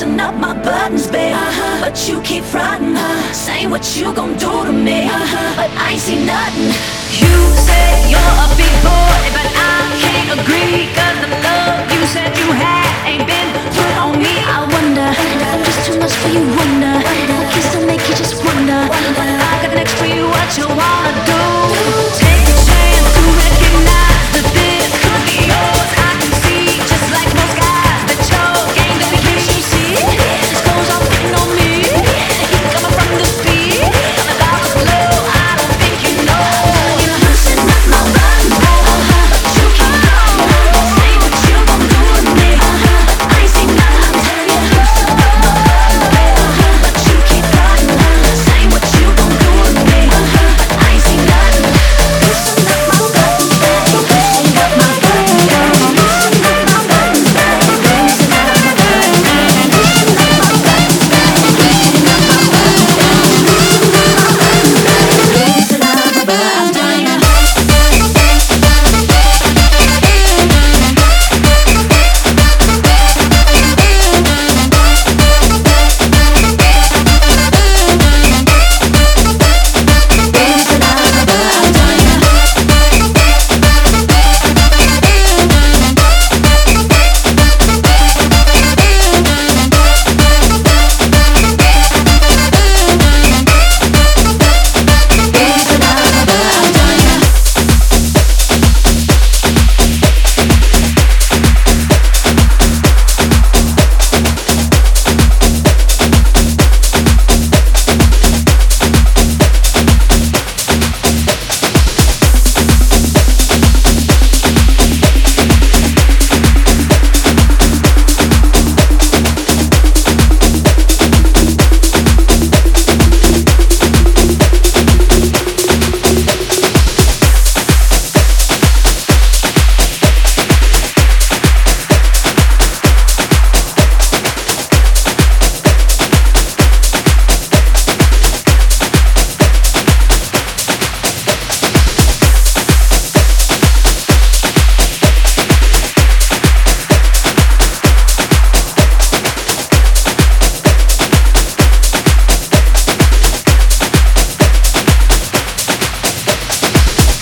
loosen up my buttons, babe. Uh-huh. But you keep frontin', uh-huh. saying what you gon' do to me. Uh-huh. But I ain't see nothing. You say.